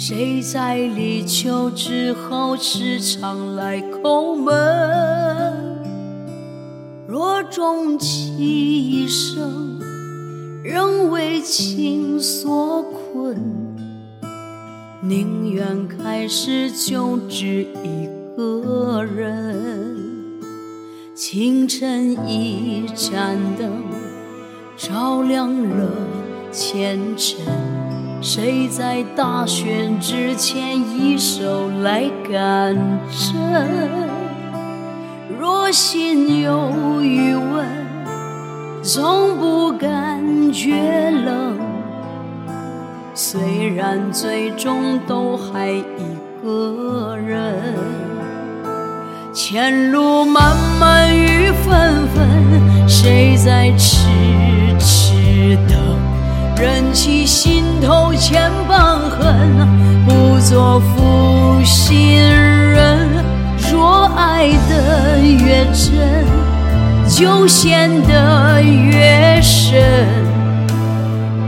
谁在立秋之后时常来叩门？若终其一生，仍为情所困，宁愿开始就只一个人。清晨一盏灯，照亮了前尘。谁在大选之前一手来干政？若心有余温，从不感觉冷。虽然最终都还一个人，前路漫漫雨纷纷，谁在痴痴等？忍起心，不做负心人。若爱得越真，就陷得越深。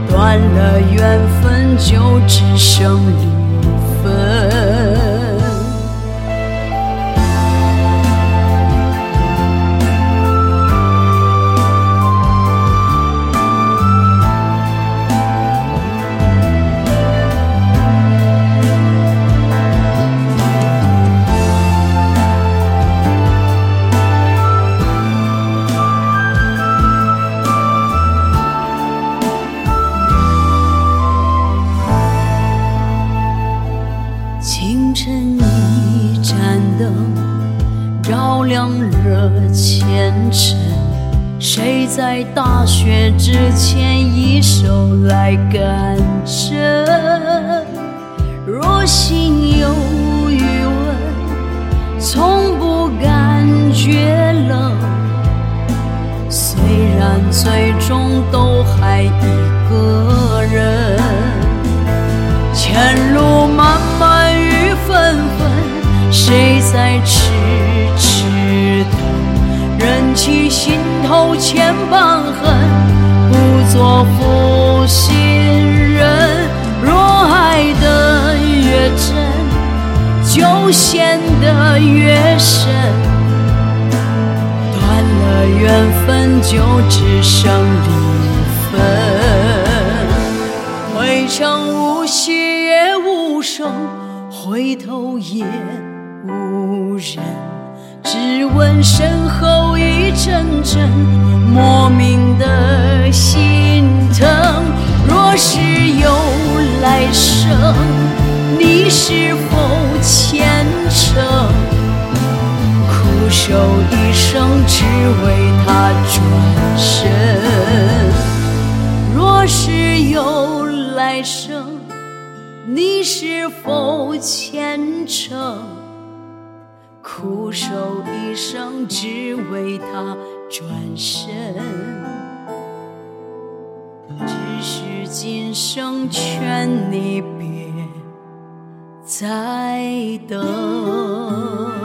断了缘分，就只剩离晨一盏灯，照亮了前程。谁在大雪之前一手来赶针？若心有余温，从不感觉冷。虽然最终都还一在痴痴等？忍起心头千般恨，不做负心人。若爱得越真，就陷得越深。断了缘分，就只剩离分。回程无息也无声，回头也无人。只闻身后一阵阵莫名的心疼。若是有来生，你是否虔诚？苦守一生，只为他转身。若是有来生，你是否虔诚？苦守一生，只为他转身。只是今生劝你别再等。